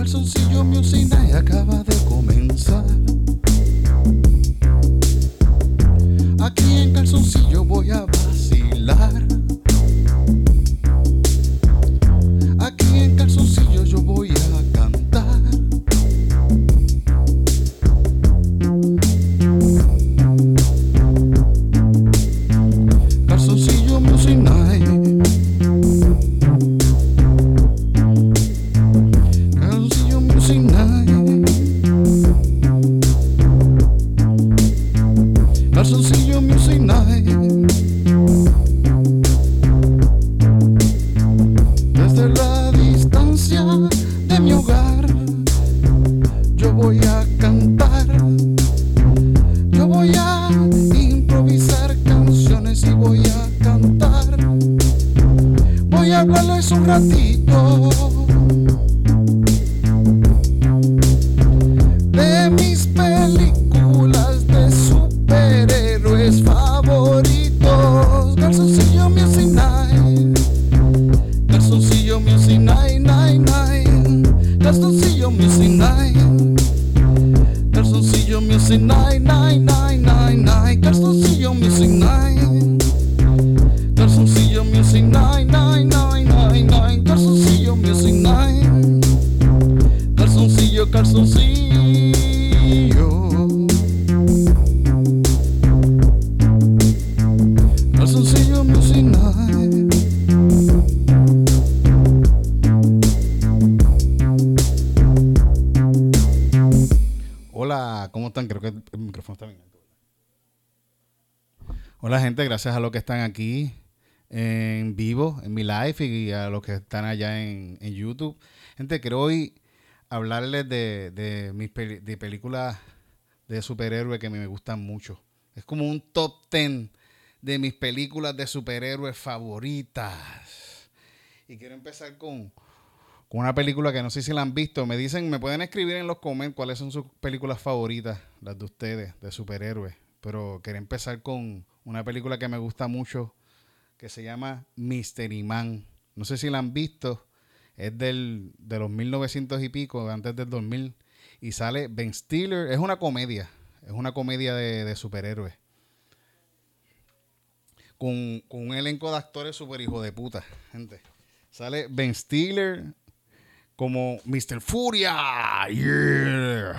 Calzoncillo Music Night acaba de comenzar. Aquí en Calzoncillo voy a vacilar. Aquí en Calzoncillo yo voy a Hablarles un ratito gracias a los que están aquí en vivo, en mi live y a los que están allá en, en YouTube. Gente, quiero hoy hablarles de, de mis de películas de superhéroes que me gustan mucho. Es como un top 10 de mis películas de superhéroes favoritas. Y quiero empezar con, con una película que no sé si la han visto. Me dicen, me pueden escribir en los comentarios cuáles son sus películas favoritas, las de ustedes, de superhéroes. Pero quería empezar con una película que me gusta mucho, que se llama Mystery Man. No sé si la han visto. Es del, de los 1900 y pico, antes del 2000. Y sale Ben Stiller. Es una comedia. Es una comedia de, de superhéroes. Con, con un elenco de actores super hijo de puta, gente. Sale Ben Stiller como Mr. Furia. Yeah.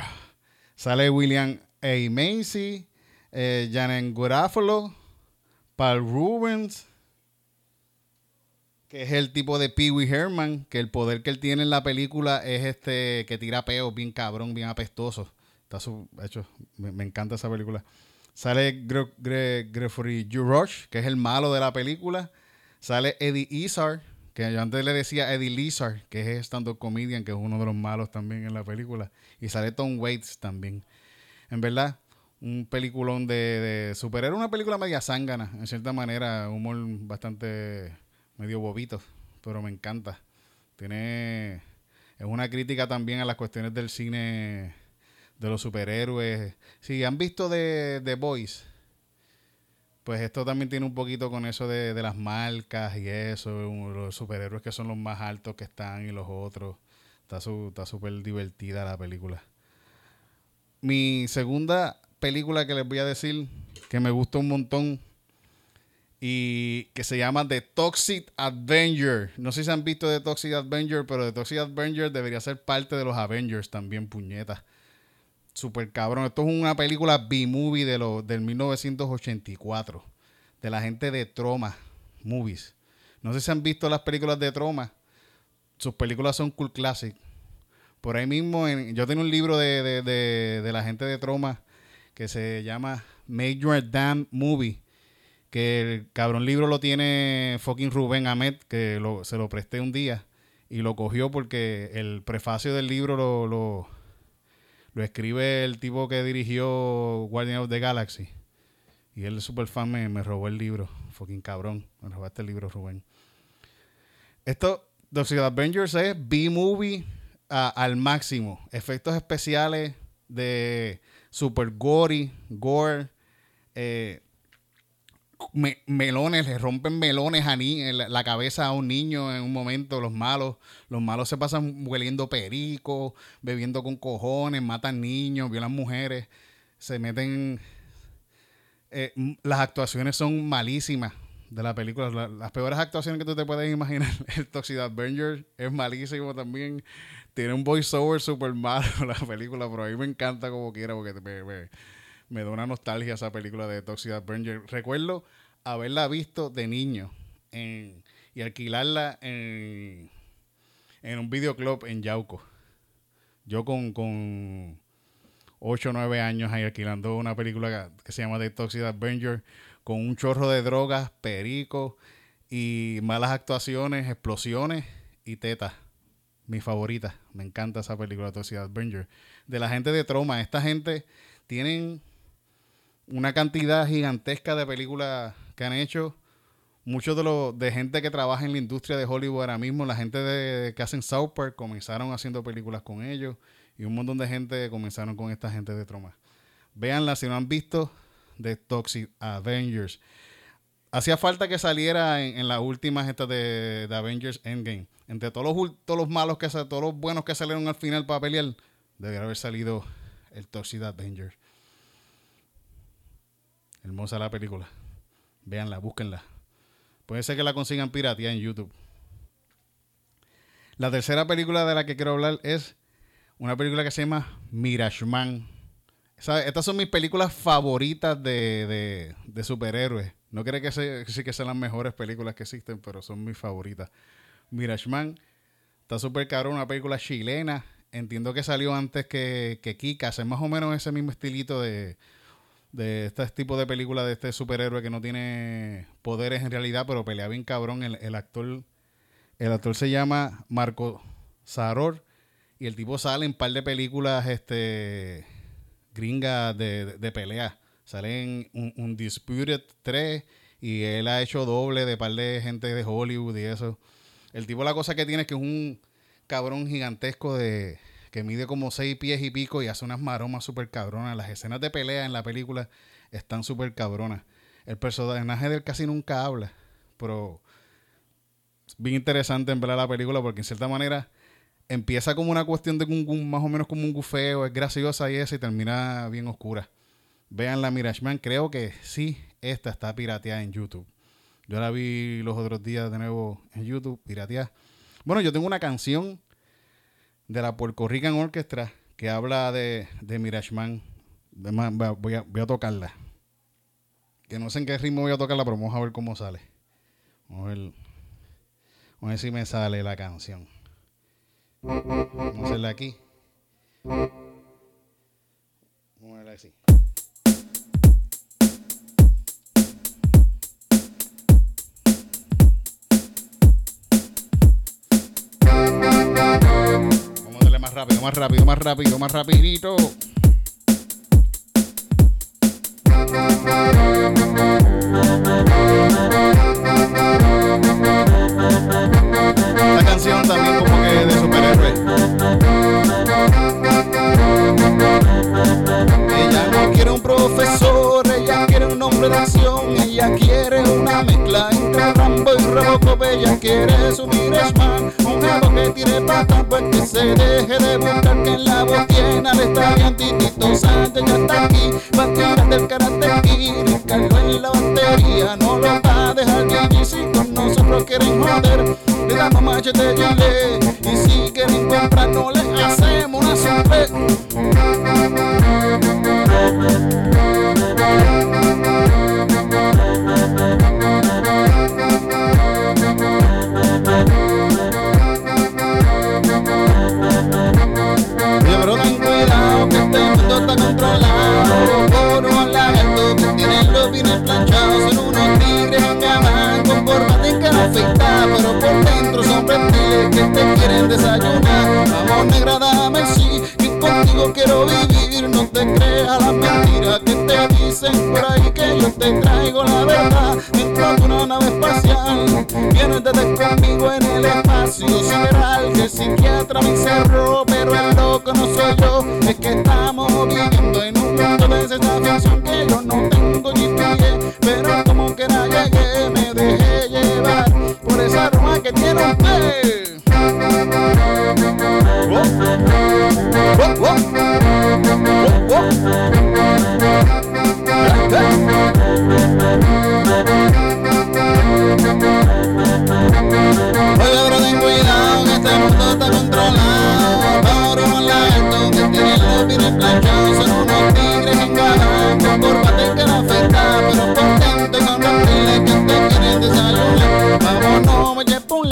Sale William A. Macy, eh, Garofalo, Paul Rubens, que es el tipo de Pee Wee Herman, que el poder que él tiene en la película es este que tira peos bien cabrón, bien apestoso. Está hecho, me, encanta esa película. Sale Gre Gre Gregory que es el malo de la película. Sale Eddie Izzard, que yo antes le decía Eddie Lizard, que es stand-up comedian, que es uno de los malos también en la película. Y sale Tom Waits también. En verdad, un peliculón de, de superhéroe, una película media zángana, en cierta manera, humor bastante medio bobito, pero me encanta. Tiene es una crítica también a las cuestiones del cine de los superhéroes. Si han visto de The Boys, pues esto también tiene un poquito con eso de, de las marcas y eso, los superhéroes que son los más altos que están y los otros. Está su- está súper divertida la película. Mi segunda película que les voy a decir, que me gusta un montón, y que se llama The Toxic Avenger. No sé si han visto The Toxic Avenger, pero The Toxic Avenger debería ser parte de los Avengers también, puñeta. Super cabrón. Esto es una película B-movie de del 1984. De la gente de Troma Movies. No sé si han visto las películas de Troma. Sus películas son cool classic. Por ahí mismo, yo tengo un libro de, de- de- de la gente de Troma que se llama Make Your Damn Movie. Que el cabrón libro lo tiene fucking Rubén Ahmed, que lo- se lo presté un día. Y lo cogió porque el prefacio del libro lo, lo, lo escribe el tipo que dirigió Guardian of the Galaxy. Y él, super fan, me, me robó el libro. Fucking cabrón. Me robaste el libro, Rubén. Esto, The Secret Avengers es B-movie al máximo. Efectos especiales de super gory, gore, eh, melones, le rompen melones a ni la cabeza a un niño en un momento, los malos. Los malos se pasan hueliendo perico, bebiendo con cojones, matan niños, violan mujeres, se meten... Eh, las actuaciones son malísimas de la película. las peores actuaciones que tú te puedes imaginar. El Toxic Avenger es malísimo también. Tiene un voiceover súper malo la película, pero a mí me encanta como quiera porque me, me, da una nostalgia esa película de Toxic Avenger. Recuerdo haberla visto de niño y alquilarla en, en un videoclub en Yauco. Yo con, con 8 o 9 años ahí alquilando una película que se llama The Toxic Avenger con un chorro de drogas, perico y malas actuaciones, explosiones y tetas. Mi favorita. Me encanta esa película Toxic Avenger. De la gente de Troma. Esta gente tienen una cantidad gigantesca de películas que han hecho. Muchos de los de gente que trabaja en la industria de Hollywood ahora mismo, la gente de, que hacen South Park comenzaron haciendo películas con ellos y un montón de gente comenzaron con esta gente de Troma. Véanla si no han visto, de Toxic Avengers. Hacía falta que saliera en, las últimas estas de, Avengers Endgame. Entre todos los, todos los malos que todos los buenos que salieron al final para pelear, debería haber salido el Toxic Avengers. Hermosa la película. Véanla, búsquenla. Puede ser que la consigan piratía en YouTube. La tercera película de la que quiero hablar es una película que se llama Mirashman estas son mis películas favoritas de, superhéroes. No creo que, sí que sean las mejores películas que existen, pero son mis favoritas. Mirashman está súper caro, una película chilena. Entiendo que salió antes que, que Kika. Es más o menos ese mismo estilito de, de este tipo de película de este superhéroe que no tiene poderes en realidad, pero pelea bien cabrón. El, el actor el actor se llama Marco Saror y el tipo sale en un par de películas este gringa de, de, pelea. Salen un, un, Disputed 3 y él ha hecho doble de par de gente de Hollywood y eso. El tipo la cosa que tiene es que es un cabrón gigantesco de que mide como seis pies y pico y hace unas maromas súper cabronas. Las escenas de pelea en la película están súper cabronas. El personaje del casi nunca habla, pero es bien interesante en ver la película porque en cierta manera empieza como una cuestión de un, más o menos como un gufeo, es graciosa y esa y termina bien oscura. Vean la Mirage creo que sí, esta está pirateada en YouTube. Yo la vi los otros días de nuevo en YouTube, pirateada. Bueno, yo tengo una canción de la Puerto Rican Orchestra que habla de, de Mirage Voy a, voy a tocarla. Que no sé en qué ritmo voy a tocarla, pero vamos a ver cómo sale. Vamos a ver, vamos a ver si me sale la canción. Vamos a hacerla aquí. Más rápido, más rápido, más rápido, más rapidito. Tire pata, pues que se deje de buscar que en la voz tiene al estadio Titito ya está aquí, va a tirar del karate y cargo en la batería, no lo va a dejar vivir si con nosotros quieren joder, le damos machete y y si quieren comprar no le hacemos una sorpresa. que te quieren desayunar. Vamos negra, dame sí, que contigo quiero vivir. No te creas las mentiras que te dicen por ahí que yo te traigo la verdad. Dentro de una nave espacial, viéndote conmigo en el espacio sideral. Que el psiquiatra me encerró, pero el loco no soy yo. Es que estamos viviendo en un mundo de esta ficción que yo no tengo ni pie, pero como que la llegué, me dejé llevar por esa aroma que tiene usted. Vámonos, me llevo un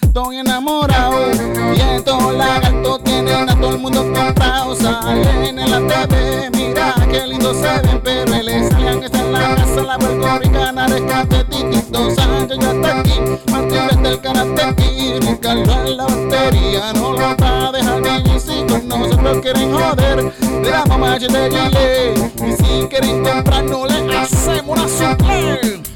estoy enamorado. Y estos lagartos tienen a todo el mundo comprado. Salen en la TV, mira qué lindo se ven, pero les salían que está en la casa la puertorricana rescate Titito Sánchez ya está aquí. Martínez del karate aquí, Ricardo en la batería no lo va a dejar y si con nosotros quieren joder, de la mamá de Gile. Y si quieren comprar no le hacemos una suple.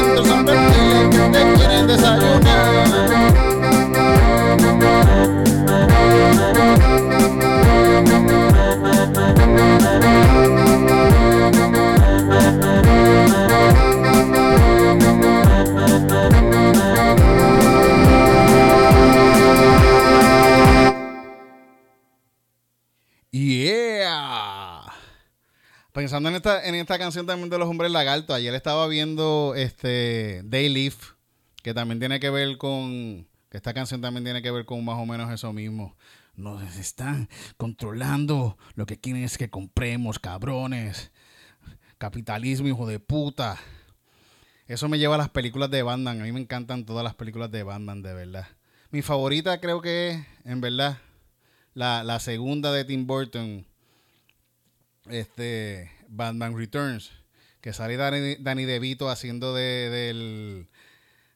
en esta canción también de los hombres lagartos, ayer estaba viendo este Day Leaf, que también tiene que ver con. que esta canción también tiene que ver con más o menos eso mismo. Nos están controlando. Lo que quieren es que compremos, cabrones. Capitalismo, hijo de puta. Eso me lleva a las películas de Batman. A mí me encantan todas las películas de Batman, de verdad. Mi favorita creo que es, en verdad, la, la segunda de Tim Burton, este, Batman Returns, que sale Danny, Danny DeVito haciendo de, del,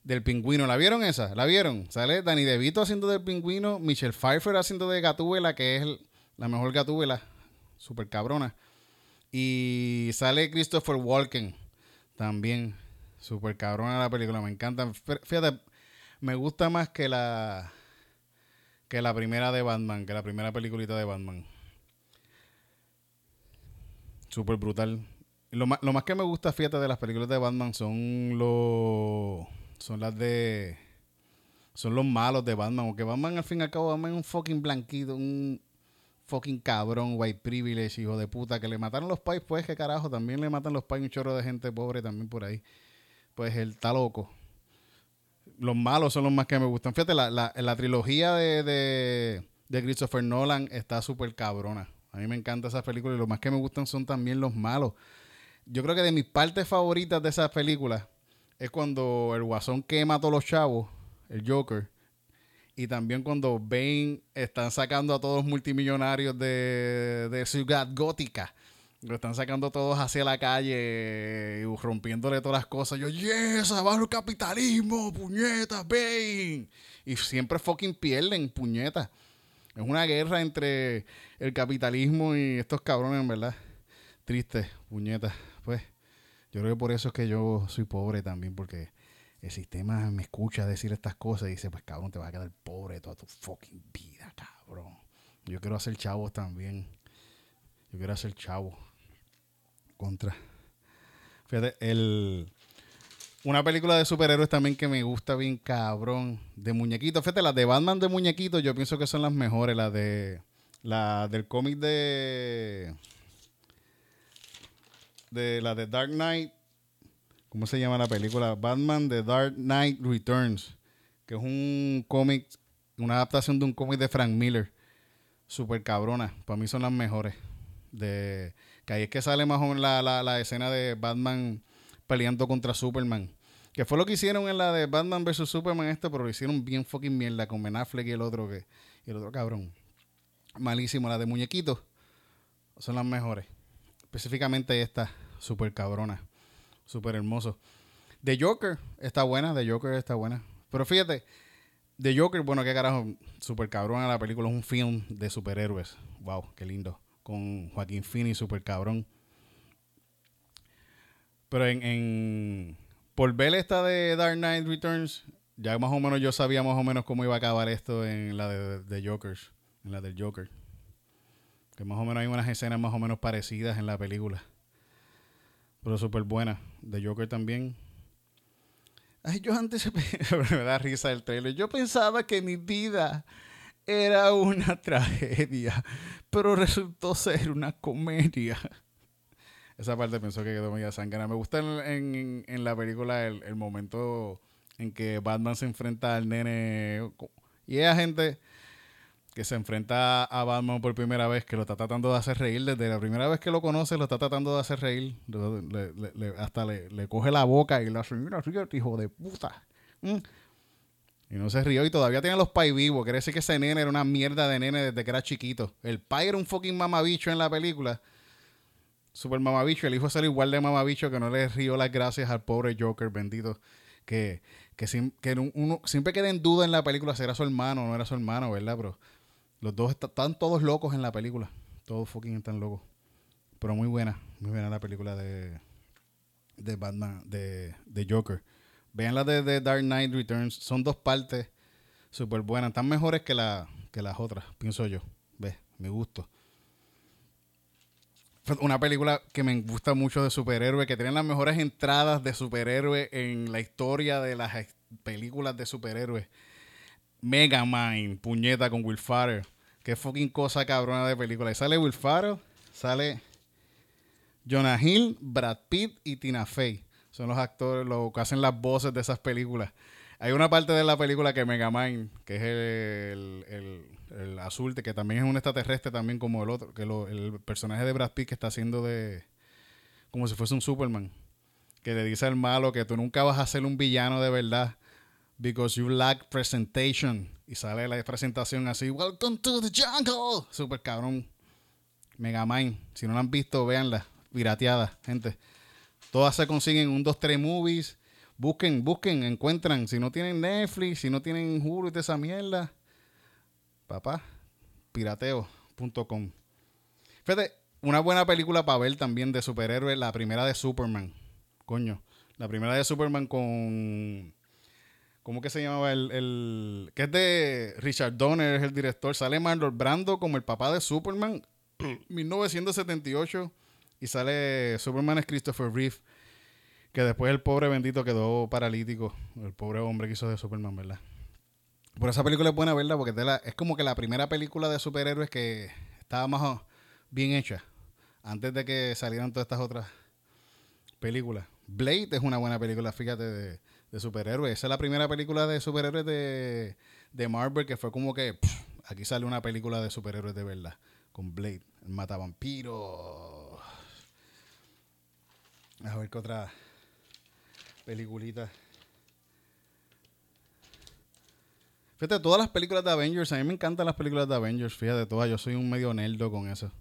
del pingüino. ¿La vieron esa? ¿La vieron? Sale Danny DeVito haciendo del pingüino, Michelle Pfeiffer haciendo de Gatúbela, que es la mejor Gatúbela, super cabrona. Y sale Christopher Walken también, super cabrona la película, me encanta. Fíjate, me gusta más que la que la primera de Batman, que la primera peliculita de Batman. Súper brutal. Lo más, lo más que me gusta, fíjate, de las películas de Batman son los. Son las de. Son los malos de Batman. Porque Batman, al fin y al cabo, Batman es un fucking blanquito, un fucking cabrón, white privilege, hijo de puta. Que le mataron los pais, pues, que carajo. También le matan los pais un chorro de gente pobre también por ahí. Pues él está loco los malos son los más que me gustan. Fíjate, la, la, la trilogía de, de, de Christopher Nolan está súper cabrona. A mí me encanta esa película y lo más que me gustan son también los malos. Yo creo que de mis partes favoritas de esas películas es cuando el guasón quema a todos los chavos, el Joker. Y también cuando Bane están sacando a todos los multimillonarios de, de Ciudad Gótica. Lo están sacando todos hacia la calle y rompiéndole todas las cosas. Yo, yes, abajo el capitalismo, puñetas, Bane. Y siempre fucking pierden, puñetas. Es una guerra entre el capitalismo y estos cabrones, verdad. Triste, puñetas. Pues, yo creo que por eso es que yo soy pobre también, porque el sistema me escucha decir estas cosas y dice, pues cabrón, te vas a quedar pobre toda tu fucking vida, cabrón. Yo quiero hacer chavos también. Yo quiero hacer chavos. Contra. Fíjate, el... Una película de superhéroes también que me gusta bien cabrón. De muñequitos. Fíjate, las de Batman de muñequitos yo pienso que son las mejores. Las de... La del cómic de... De la de Dark Knight. ¿Cómo se llama la película? Batman The Dark Knight Returns. Que es un cómic, una adaptación de un cómic de Frank Miller. Super cabrona. Para mí son las mejores. De, que ahí es que sale más o menos la, la, la escena de Batman peleando contra Superman. Que fue lo que hicieron en la de Batman vs. Superman este, pero lo hicieron bien fucking mierda con Ben Affleck y el otro que. Y el otro cabrón. Malísimo. La de muñequitos son las mejores. Específicamente esta, super cabrona. Super hermoso. The Joker está buena, The Joker está buena. Pero fíjate, The Joker, bueno, qué carajo, super cabrona la película, es un film de superhéroes. Wow, qué lindo. con Joaquín Phoenix, super cabrón. Pero en, en por ver esta de Dark Knight Returns, ya más o menos yo sabía más o menos cómo iba a acabar esto en la de, de Jokers, en la del Joker. Que más o menos hay unas escenas más o menos parecidas en la película. Pero súper buena. De Joker también. Ay, yo antes me da risa el trailer. Yo pensaba que mi vida era una tragedia, pero resultó ser una comedia. Esa parte pensó que quedó media sangre. Me gusta en, la película el, momento en que Batman se enfrenta al nene. Y hay gente que se enfrenta a Batman por primera vez, que lo está tratando de hacer reír. Desde la primera vez que lo conoce, lo está tratando de hacer reír. hasta le, coge la boca y le hace, mira, hijo de puta. Mm. Y no se rió y todavía tiene los pais vivos. Quiere decir que ese nene era una mierda de nene desde que era chiquito. El pai era un fucking mamabicho en la película. Super mamabicho. El hijo salió igual de mamabicho que no le rió las gracias al pobre Joker, bendito. Que, que, uno siempre queda en duda en la película si era su hermano o no era su hermano, ¿verdad? Pero los dos están todos locos en la película. Todos fucking están locos. Pero muy buena. Muy buena la película de, de Batman, de, de Joker. Vean la de, de, Dark Knight Returns. Son dos partes súper buenas. Están mejores que, la, que las otras, pienso yo. Ve, me gusto. Una película que me gusta mucho de superhéroes, que tiene las mejores entradas de superhéroes en la historia de las películas de superhéroes. Mega Mind, puñeta con Will Farrell. Qué fucking cosa cabrona de película. Y sale Will Farrell, sale Jonah Hill, Brad Pitt y Tina Fey. Son los actores, los que hacen las voces de esas películas. Hay una parte de la película que Megamind, que es el, azul, que también es un extraterrestre también como el otro, que el personaje de Brad Pitt que está haciendo de... como si fuese un Superman. Que le dice al malo que tú nunca vas a ser un villano de verdad. Because you lack presentation. Y sale la presentación así, Welcome to the jungle. Super cabrón. Megamind. Si no la han visto, véanla. Pirateada, gente. Todas se consiguen un 2, 3 movies. Busquen, busquen, encuentran. Si no tienen Netflix, si no tienen Hulu y de esa mierda. Papá, pirateo.com. Fíjate, una buena película para ver también de superhéroes, la primera de Superman. Coño, la primera de Superman con... ¿Cómo que se llamaba el, el... que es de Richard Donner, es el director. Sale Marlon Brando como el papá de Superman. 1978. Y sale Superman es Christopher Reeve. Que después el pobre bendito quedó paralítico. El pobre hombre que hizo de Superman, ¿verdad? Por esa película es buena, ¿verdad? Porque es como que la primera película de superhéroes que estaba más bien hecha. Antes de que salieran todas estas otras películas. Blade es una buena película, fíjate, de, superhéroes. Esa es la primera película de superhéroes de, de Marvel que fue como que aquí sale una película de superhéroes de verdad. Con Blade, el matavampiro a ver qué otra peliculita. Fíjate, todas las películas de Avengers, a mí me encantan las películas de Avengers, fíjate, todas, yo soy un medio nerdo con eso.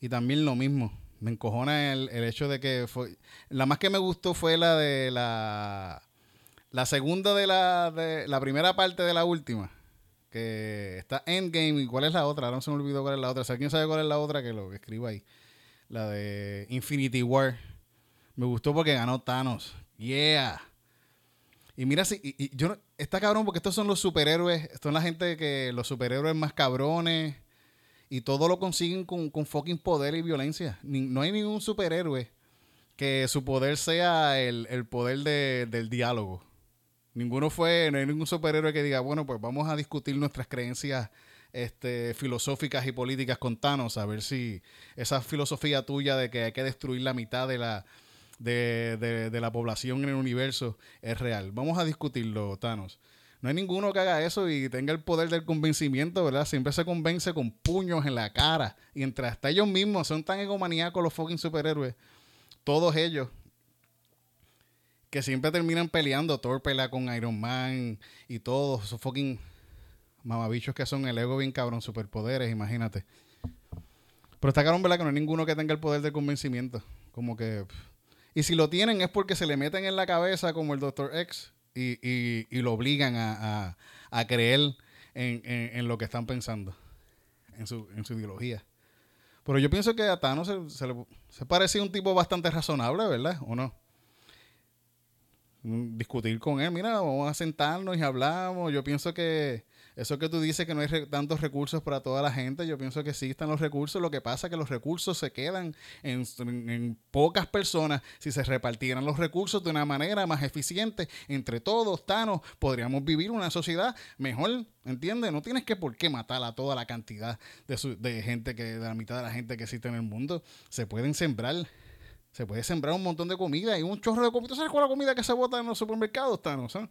Y también lo mismo, me encojona el, hecho de que fue... La más que me gustó fue la de la... La segunda de la... De, la primera parte de la última. Que está Endgame. ¿Y cuál es la otra? Ahora no se me olvidó cuál es la otra. Si alguien sabe cuál es la otra, que lo escriba ahí. La de Infinity War. Me gustó porque ganó Thanos. Yeah. Y mira, si, y, yo está cabrón porque estos son los superhéroes, son la gente que los superhéroes más cabrones y todo lo consiguen con, con fucking poder y violencia. no hay ningún superhéroe que su poder sea el, poder del diálogo. Ninguno fue, no hay ningún superhéroe que diga, bueno, pues vamos a discutir nuestras creencias este, filosóficas y políticas con Thanos, a ver si esa filosofía tuya de que hay que destruir la mitad de la, de, de, la población en el universo es real. Vamos a discutirlo, Thanos. No hay ninguno que haga eso y tenga el poder del convencimiento, ¿verdad? Siempre se convence con puños en la cara. Y entre hasta ellos mismos son tan egomaníacos los fucking superhéroes. Todos ellos. Que siempre terminan peleando. Thor pelea con Iron Man y todos esos fucking mamabichos que son el ego bien cabrón, superpoderes, imagínate. Pero está cabrón, ¿verdad? Que no hay ninguno que tenga el poder del convencimiento. Como que... Y si lo tienen es porque se le meten en la cabeza como el Dr. X y, lo obligan a, creer en, lo que están pensando, en su, ideología. Pero yo pienso que a Thanos se, se, le- un tipo bastante razonable, ¿verdad? ¿O no? Mm, Discutir con él, mira, vamos a sentarnos y hablamos. Yo pienso que eso que tú dices que no hay tantos recursos para toda la gente, yo pienso que sí están los recursos. Lo que pasa es que los recursos se quedan en, en- pocas personas. Si se repartieran los recursos de una manera más eficiente entre todos, Thanos, podríamos vivir una sociedad mejor, ¿entiendes? No tienes que por qué matar a toda la cantidad de, su- de gente que, de la mitad de la gente que existe en el mundo. Se pueden sembrar. Se puede sembrar un montón de comida y un chorro de comida. ¿Tú sabes cuál es la comida que se bota en los supermercados, Thanos? eh?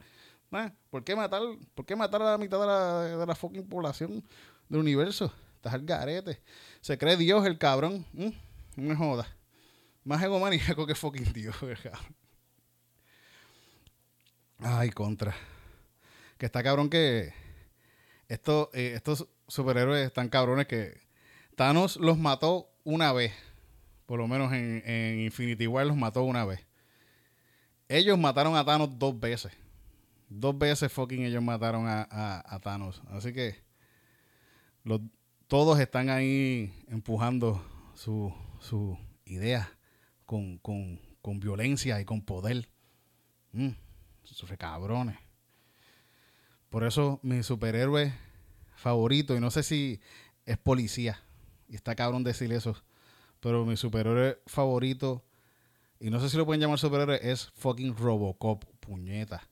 ¿Por, qué matar, ¿Por qué matar a la mitad de la, de la fucking población del universo? Estás al garete. Se cree Dios el cabrón. ¿m? No me jodas. Más egomaníaco que fucking Dios, el cabrón. Ay, contra. Que está cabrón que estos, eh, estos superhéroes están cabrones que Thanos los mató una vez. Por lo menos en, en Infinity War los mató una vez. Ellos mataron a Thanos dos veces. Dos veces fucking ellos mataron a, Thanos. Así que todos están ahí empujando su, idea con, violencia y con poder. Mm, cabrones. Por eso mi superhéroe favorito, y no sé si es policía, y está cabrón decir eso, pero mi superhéroe favorito, y no sé si lo pueden llamar superhéroe, es fucking Robocop, puñeta.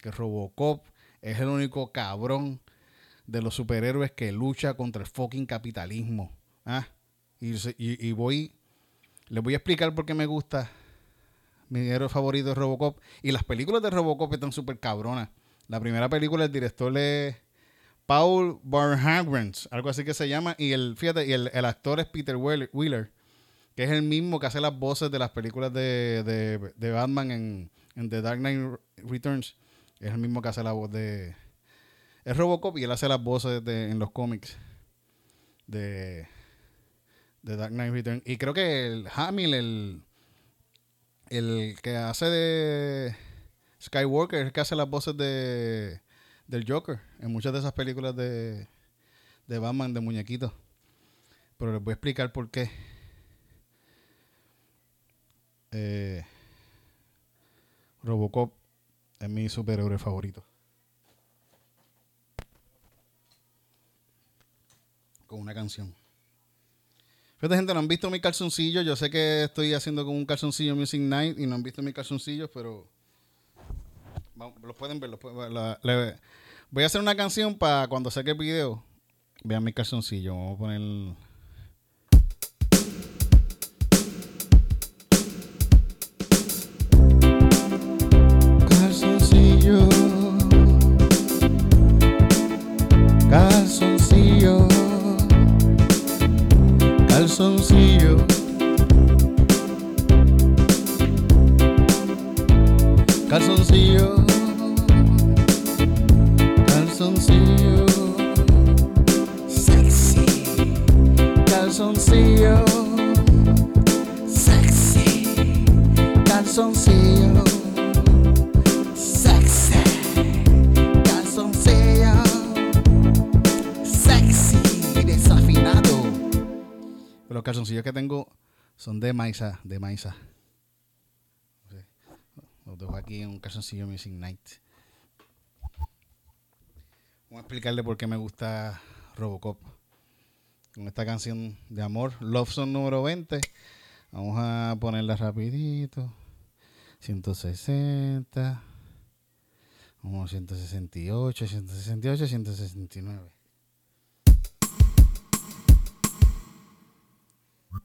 Que Robocop es el único cabrón de los superhéroes que lucha contra el fucking capitalismo. ¿ah? Y, y- voy, les voy a explicar por qué me gusta mi héroe favorito es Robocop. Y las películas de Robocop están súper cabronas. La primera película, el director es Paul Barhagrens, algo así que se llama. Y el, fíjate, y el, el actor es Peter Wheeler, que es el mismo que hace las voces de las películas de, de- de Batman en, en The Dark Knight Returns. Es el mismo que hace la voz de. Es Robocop y él hace las voces de, en los cómics de, de Dark Knight Returns. Y creo que el Hamill, el, el que hace de Skywalker, es el que hace las voces de del Joker en muchas de esas películas de, de Batman, de muñequitos. Pero les voy a explicar por qué. Eh, Robocop es mi superhéroe favorito. Con una canción. Fíjate, gente, no han visto mi calzoncillo. Yo sé que estoy haciendo con un calzoncillo Music Night y no han visto mis calzoncillos, pero. Los pueden ver. Voy a hacer una canción para cuando saque el video. Vean mis calzoncillos. Vamos a poner. Calzoncillo. Calzoncillo. Calzoncillo. Sexy. Calzoncillo. Sexy. Calzoncillo. Los calzoncillos que tengo son de maíza, de maíza. Los dejo aquí en un calzoncillo Music Night. Vamos a explicarle por qué me gusta Robocop. Con esta canción de amor, Love Song número 20. Vamos a ponerla rapidito. 160. Vamos 168, 168, 169.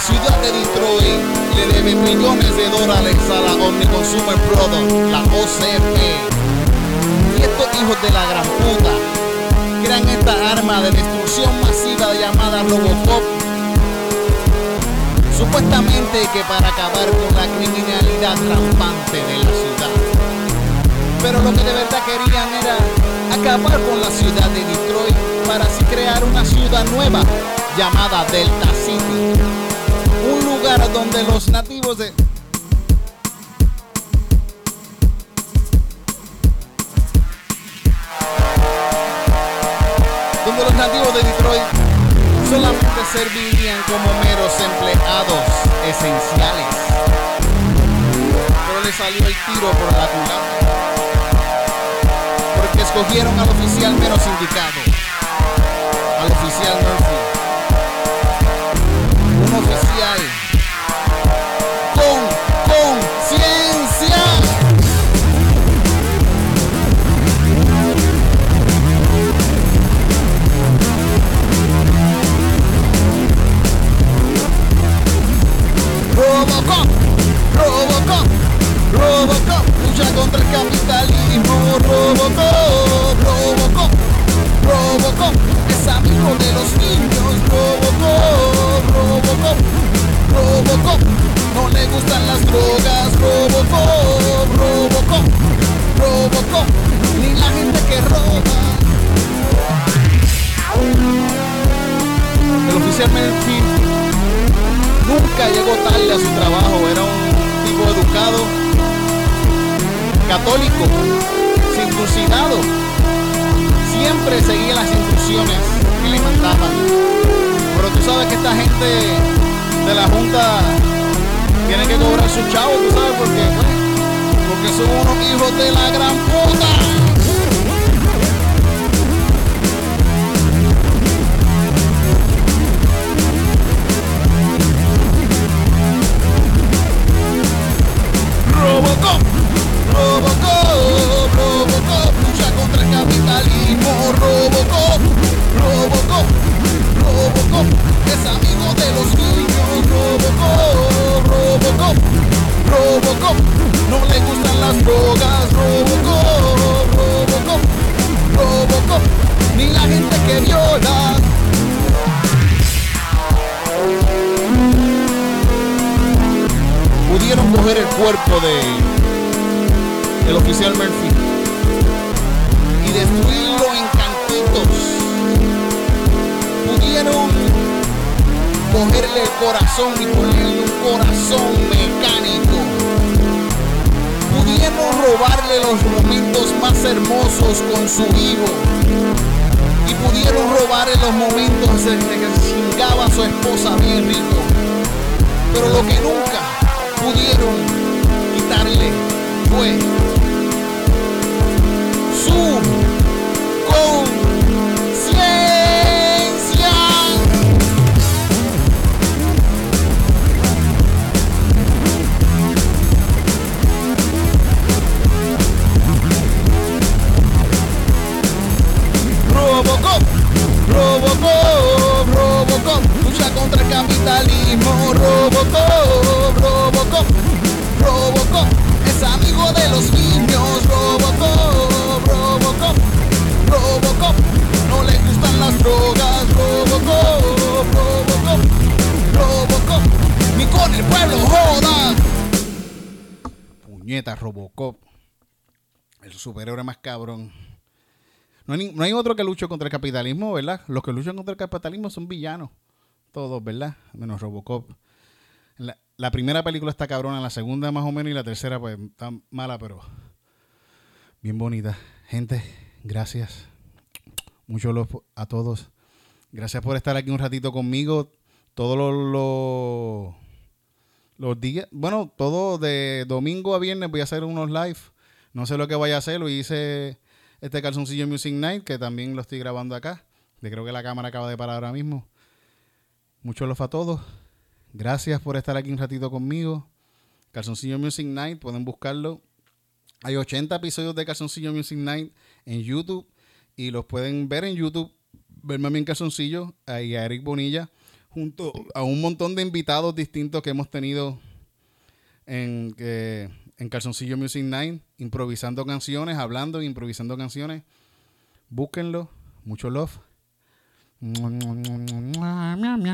La ciudad de Detroit le debe millones de dólares a la Omni Consumer Product, la OCP. Y estos hijos de la gran puta crean esta arma de destrucción masiva llamada Robocop Supuestamente que para acabar con la criminalidad rampante de la ciudad. Pero lo que de verdad querían era acabar con la ciudad de Detroit para así crear una ciudad nueva llamada Delta City. Donde los nativos de donde los nativos de Detroit solamente servirían como meros empleados esenciales. Pero le salió el tiro por la culata. Porque escogieron al oficial menos indicado. Al oficial Murphy. Seguía las instrucciones que le mandaban. Pero tú sabes que esta gente de la Junta tiene que cobrar su chavo, tú sabes por qué, Pues, porque son unos hijos de la gran puta. De los niños. Robocop, Robocop, Robocop, no le gustan las drogas. Robocop, Robocop, Robocop, ni la gente que viola. pudieron coger el cuerpo de el oficial Murphy y destruirlo en cantitos. Pudieron cogerle el corazón y ponerle un corazón mecánico. Pudieron robarle los momentos más hermosos con su hijo. Y pudieron robarle los momentos en que chingaba a su esposa bien rico. Pero lo que nunca pudieron quitarle fue su capitalismo. Robocop, Robocop, Robocop, es amigo de los niños. Robocop, Robocop, Robocop, no le gustan las drogas. Robocop, Robocop, Robocop, ni con el pueblo joda. Puñeta, Robocop, el superhéroe más cabrón. No hay, no hay otro que luche contra el capitalismo, ¿verdad? Los que luchan contra el capitalismo son villanos. Todos, ¿verdad? Menos Robocop. La, primera película está cabrona, la segunda más o menos y la tercera pues está mala, pero bien bonita. Gente, gracias. Mucho a todos. Gracias por estar aquí un ratito conmigo. Todos los, los, días, bueno, todo de domingo a viernes voy a hacer unos live. No sé lo que vaya a hacer, lo hice este calzoncillo Music Night, que también lo estoy grabando acá. Creo que la cámara acaba de parar ahora mismo. Mucho love a todos. Gracias por estar aquí un ratito conmigo. Calzoncillo Music Night, pueden buscarlo. Hay 80 episodios de Calzoncillo Music Night en YouTube y los pueden ver en YouTube. Verme a mí en Calzoncillo y a Eric Bonilla junto a un montón de invitados distintos que hemos tenido en, que- en Calzoncillo Music Night, improvisando canciones, hablando improvisando canciones. Búsquenlo. Mucho love. Miau, miau, miau, miau.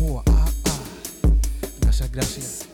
Oh, ah, ah. Gracias.